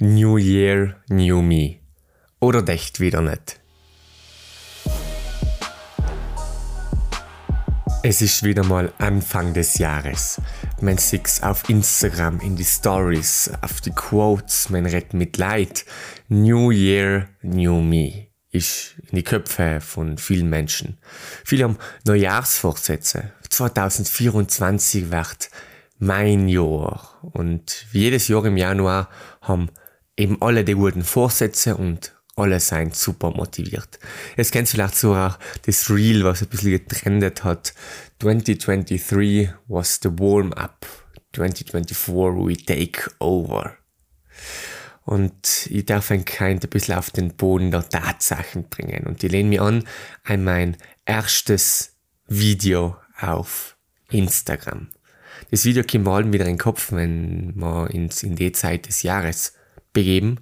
New Year, New Me. Oder dächt wieder nicht. Es ist wieder mal Anfang des Jahres. Man sieht auf Instagram, in die Stories, auf die Quotes, man redet mit Leid. New Year, New Me ist in die Köpfe von vielen Menschen. Viele haben Neujahrsvorsätze. 2024 wird mein Jahr. Und jedes Jahr im Januar haben eben alle die guten Vorsätze und alle sind super motiviert. Es kennt vielleicht so auch das Reel, was ein bisschen getrendet hat. 2023 was the warm-up. 2024 we take over. Und ich darf ein Kind ein bisschen auf den Boden der Tatsachen bringen. Und ich lehne mich an an mein erstes Video auf Instagram. Das Video kommt mir allen wieder in den Kopf, wenn wir uns in die Zeit des Jahres begeben.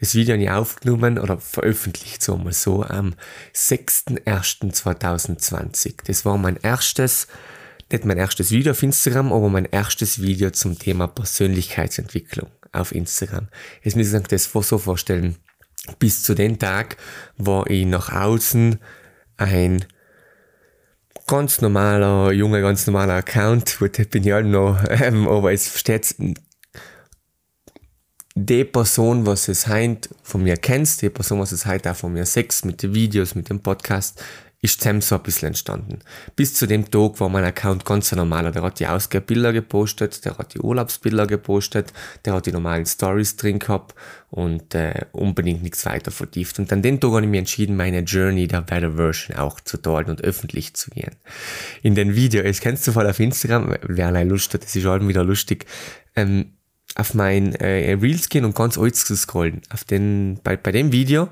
Das Video habe ich aufgenommen oder veröffentlicht, so mal so, am 6.1.2020. Das war mein erstes, nicht mein erstes Video auf Instagram, aber mein erstes Video zum Thema Persönlichkeitsentwicklung auf Instagram. Jetzt muss ich sagen, das so vorstellen. Bis zu dem Tag war ich nach außen ein ganz normaler, junger, ganz normaler Account. Gut, bin ich halt noch, ähm, aber es versteht die Person, was es heint von mir kennst, die Person, was es heint auch von mir sex mit den Videos, mit dem Podcast, ist zusammen so ein bisschen entstanden. Bis zu dem Tag war mein Account ganz normaler. Der hat die Ausgabebilder gepostet, der hat die Urlaubsbilder gepostet, der hat die normalen Stories drin gehabt und äh, unbedingt nichts weiter vertieft. Und an dem Tag habe ich mich entschieden, meine Journey der Better Version auch zu teilen und öffentlich zu gehen. In den Videos, kennst du voll auf Instagram, wer allein Lust hat, das ist halt wieder lustig, ähm, auf mein äh, Reels gehen und ganz alt zu scrollen. Auf den, bei, bei dem Video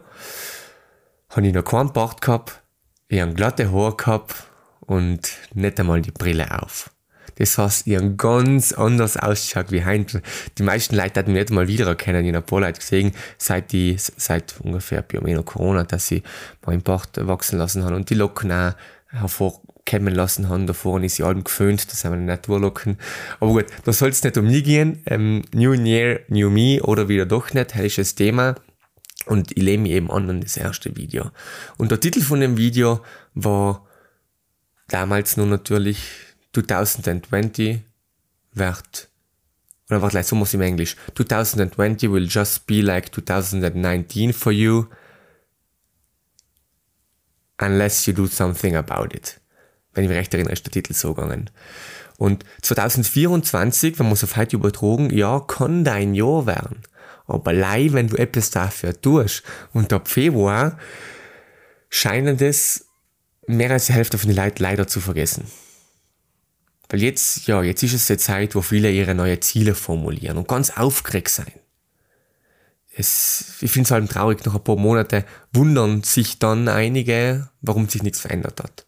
habe ich noch keinen Bart gehabt, ich habe glatte Haare gehabt und nicht einmal die Brille auf. Das heißt, ich habe ganz anders ausgeschaut wie heute. Die meisten Leute hatten mich nicht mal wiedererkennen. Ich habe ein paar Leute gesehen, seit, die, seit ungefähr bei Corona, dass ich meinen Bart wachsen lassen habe und die Locken auch hervor kommen lassen haben. Davor ist sie allem geföhnt, das haben wir nicht durchlocken. Aber gut, da soll es nicht um mich gehen. Ähm, New Year, New Me oder wieder doch nicht, das Thema. Und ich lehne mich eben an an das erste Video. Und der Titel von dem Video war damals nur natürlich 2020 wird, oder warte, so muss ich im Englisch. 2020 will just be like 2019 for you unless you do something about it wenn ich mich recht erinnere, ist der Titel so gegangen. Und 2024, wenn man es auf heute übertragen, ja, kann dein Jahr werden. Aber allein, wenn du etwas dafür tust. Und ab Februar scheinen das mehr als die Hälfte von den Leuten leider zu vergessen. Weil jetzt, ja, jetzt ist es die Zeit, wo viele ihre neuen Ziele formulieren und ganz aufgeregt sein. Es, ich finde es halt traurig, nach ein paar Monaten wundern sich dann einige, warum sich nichts verändert hat.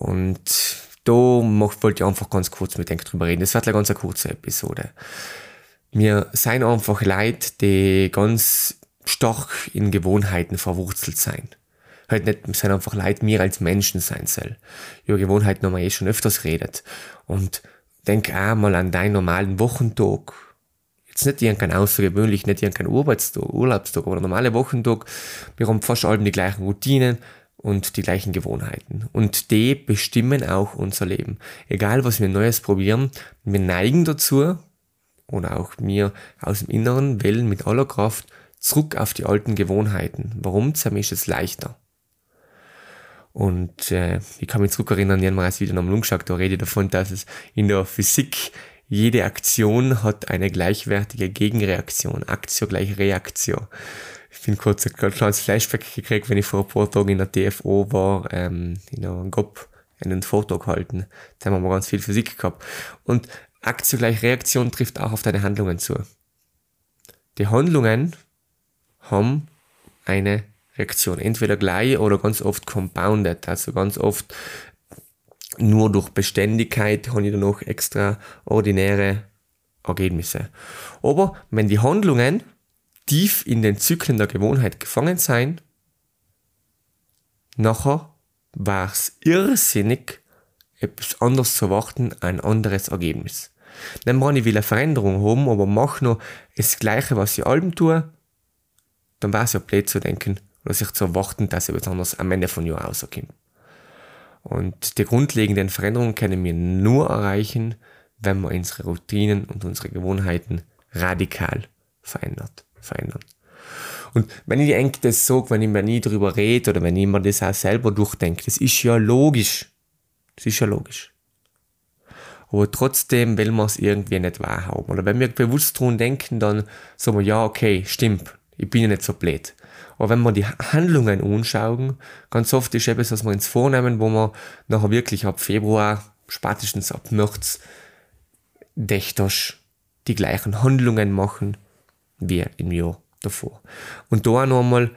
Und da wollte ich einfach ganz kurz mit euch drüber reden. Das wird eine ganz kurze Episode. Mir seien einfach Leid, die ganz stark in Gewohnheiten verwurzelt sein. Halt nicht, sind einfach Leid, mir als Menschen sein soll. Über Gewohnheiten haben wir eh schon öfters redet. Und denk mal an deinen normalen Wochentag. Jetzt nicht irgendein außergewöhnlich, nicht irgendein Urlaubstag, Urlaubstag, aber normale Wochentag. Wir haben fast alle die gleichen Routinen und die gleichen Gewohnheiten. Und die bestimmen auch unser Leben. Egal, was wir Neues probieren, wir neigen dazu, oder auch mir aus dem Inneren wählen mit aller Kraft zurück auf die alten Gewohnheiten. Warum? Zusammen ist es leichter. Und äh, ich kann mich zurückerinnern, ich habe das Video am geschaut, da rede ich davon, dass es in der Physik jede Aktion hat eine gleichwertige Gegenreaktion. Aktio gleich Reaktion ich bin kurz ein kleines Flashback gekriegt, wenn ich vor ein paar Tagen in der TFO war, ähm, in einem GOP einen Vortrag gehalten. Da haben wir ganz viel Physik gehabt. Und Aktion gleich Reaktion trifft auch auf deine Handlungen zu. Die Handlungen haben eine Reaktion. Entweder gleich oder ganz oft compounded. Also ganz oft nur durch Beständigkeit habe ich dann noch extraordinäre Ergebnisse. Aber wenn die Handlungen tief in den Zyklen der Gewohnheit gefangen sein, nachher war es irrsinnig, etwas anderes zu erwarten, ein anderes Ergebnis. Dann wenn ich will eine Veränderung haben, aber mache noch das Gleiche, was ich allem tue, dann war es ja blöd zu denken oder sich zu erwarten, dass etwas anderes am Ende von Jahr rauskommt. Und die grundlegenden Veränderungen können wir nur erreichen, wenn wir unsere Routinen und unsere Gewohnheiten radikal verändert, verändern. Und wenn ich eigentlich das sage, wenn ich mir nie darüber rede oder wenn ich mir das auch selber durchdenke, das ist ja logisch. Das ist ja logisch. Aber trotzdem will man es irgendwie nicht wahrhaben. Oder wenn wir bewusst dran denken, dann sagen wir, ja, okay, stimmt, ich bin ja nicht so blöd. Aber wenn wir die Handlungen anschauen, ganz oft ist etwas, was wir uns vornehmen, wo wir nachher wirklich ab Februar, spätestens ab März, dächtig die gleichen Handlungen machen wie im Jahr davor. Und da noch einmal,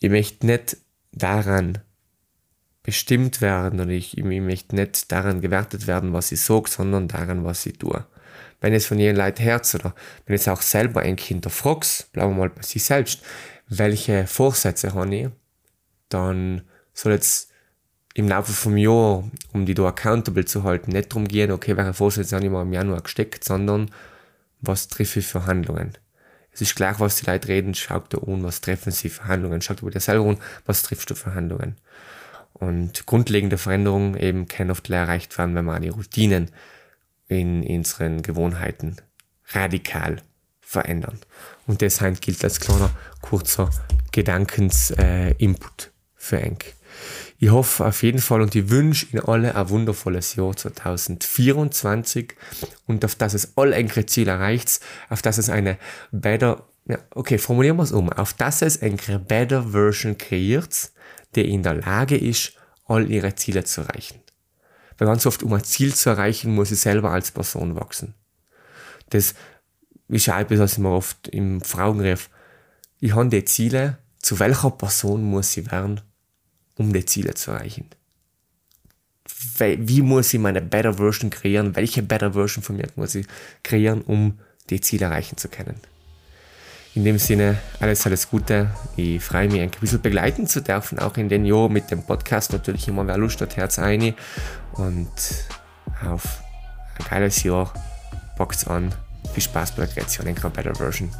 ich möchte nicht daran bestimmt werden oder ich, ich möchte nicht daran gewertet werden, was ich sage, sondern daran, was ich tue. Wenn es von jedem Leid herz oder wenn es auch selber ein Kind fragst, bleiben wir mal bei sich selbst, welche Vorsätze habe ich, dann soll jetzt im Laufe vom Jahr, um die da accountable zu halten, nicht darum gehen, okay, welche Vorsätze habe ich mal im Januar gesteckt, sondern was treffe ich für Handlungen. Es ist gleich, was die Leute reden, schaut da an, was treffen sie für Handlungen. Schaut über dir selber an, was triffst du für Handlungen. Und grundlegende Veränderungen eben können oft erreicht werden, wenn man die Routinen in unseren Gewohnheiten radikal verändern. Und deshalb gilt als kleiner, kurzer Gedankensinput äh, für Enk. Ich hoffe auf jeden Fall und ich wünsche Ihnen alle ein wundervolles Jahr 2024 und auf das es all eure Ziele erreicht, auf das es eine better, ja, okay, formulieren wir es um, auf das es eine better Version kreiert, die in der Lage ist, all ihre Ziele zu erreichen. Weil ganz oft, um ein Ziel zu erreichen, muss ich selber als Person wachsen. Das ist auch etwas, was ich mir oft im Frauenriff, ich habe die Ziele, zu welcher Person muss ich werden, um die Ziele zu erreichen? Wie muss ich meine Better Version kreieren? Welche Better Version von mir muss ich kreieren, um die Ziele erreichen zu können? In dem Sinne, alles, alles Gute. Ich freue mich, ein bisschen begleiten zu dürfen, auch in den Jahr mit dem Podcast. Natürlich immer wer Lust hat, Herz ein. Und auf ein geiles Jahr. Box an. Viel Spaß bei der Kreation in Better Version.